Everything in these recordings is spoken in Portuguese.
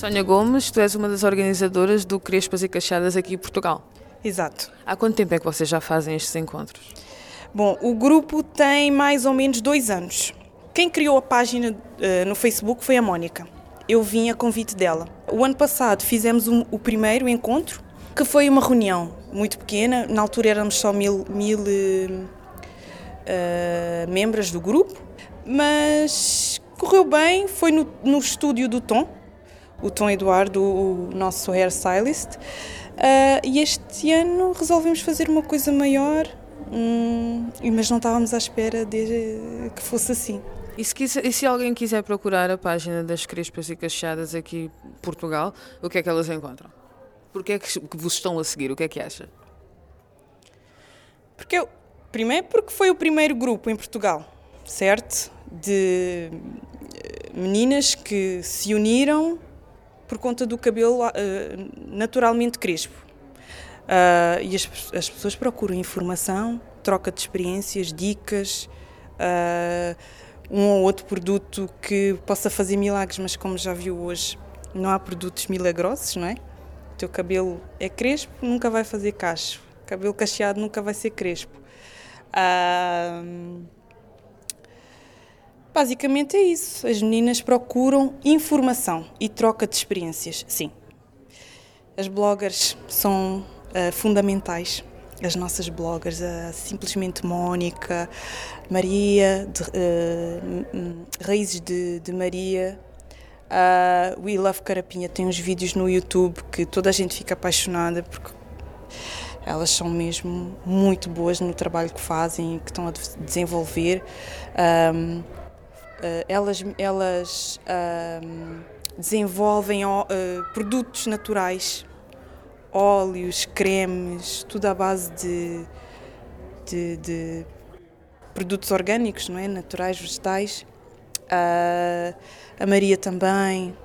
Sónia Gomes, tu és uma das organizadoras do Crespas e Cachadas aqui em Portugal. Exato. Há quanto tempo é que vocês já fazem estes encontros? Bom, o grupo tem mais ou menos dois anos. Quem criou a página uh, no Facebook foi a Mónica. Eu vim a convite dela. O ano passado fizemos um, o primeiro encontro, que foi uma reunião muito pequena. Na altura éramos só mil, mil uh, membros do grupo, mas correu bem. Foi no, no estúdio do Tom, o Tom Eduardo, o nosso hairstylist. Uh, e este ano resolvemos fazer uma coisa maior, hum, mas não estávamos à espera de que fosse assim. E se, quiser, e se, alguém quiser procurar a página das Crespas e Cacheadas aqui em Portugal, o que é que elas encontram? Porquê é que vos estão a seguir? O que é que acha? Porque eu, primeiro porque foi o primeiro grupo em Portugal, certo? De meninas que se uniram por conta do cabelo uh, naturalmente crespo. Uh, e as, as, pessoas procuram informação, troca de experiências, dicas, uh, um ou outro produto que possa fazer milagres, mas como já viu hoje, não há produtos milagrosos, não é? O teu cabelo é crespo, nunca vai fazer cacho. Cabelo cacheado nunca vai ser crespo. Uh, Basicamente é isso. As meninas procuram informação e troca de experiências, sim. As bloggers são uh, fundamentais. As nossas bloggers, simplesmente Mónica, Maria, de, uh, Raízes de, de Maria, uh, We Love Carapinha tem uns vídeos no YouTube que toda a gente fica apaixonada porque elas são mesmo muito boas no trabalho que fazem e que estão a desenvolver. Um, elas elas uh, desenvolvem uh, produtos naturais, óleos, cremes, tudo à base de, de, de produtos orgânicos, não é? Naturais, vegetais. a Maria também.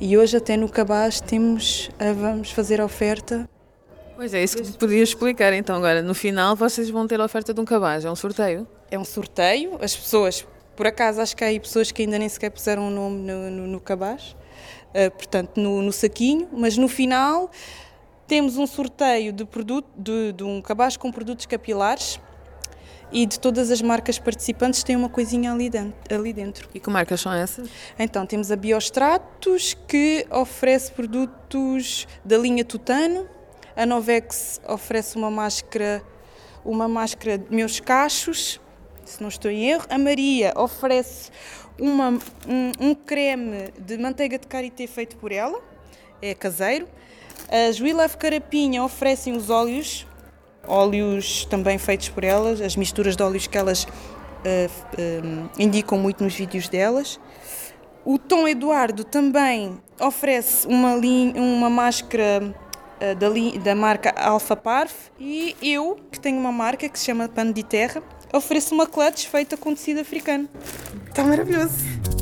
E hoje até no Cabaz temos, vamos fazer a oferta Pois é, isso que podia explicar então agora. No final vocês vão ter a oferta de um cabaz, é um sorteio? É um sorteio, as pessoas por acaso, acho que há aí pessoas que ainda nem sequer puseram o nome no, no, no cabaz, uh, portanto, no, no, saquinho, mas no final temos um sorteio de, produto, de, de um cabaz com produtos capilares e de todas as marcas participantes tem uma coisinha ali dentro, ali dentro. E que marcas são essas? Então, temos a Biostratos, que oferece produtos da linha Tutano, a Novex oferece uma máscara, uma máscara de meus cachos, se não estou em erro. A Maria oferece uma, um, um, creme de manteiga de karité feito por ela, é caseiro. As We Love Carapinha oferecem os óleos, óleos também feitos por elas, as misturas de óleos que elas uh, uh, indicam muito nos vídeos delas. O Tom Eduardo também oferece uma, uma máscara da, da marca Alpha Parf e eu, que tenho uma marca que se chama Pano de Terra, ofereço uma clutch feita com tecido africano. Está maravilhoso.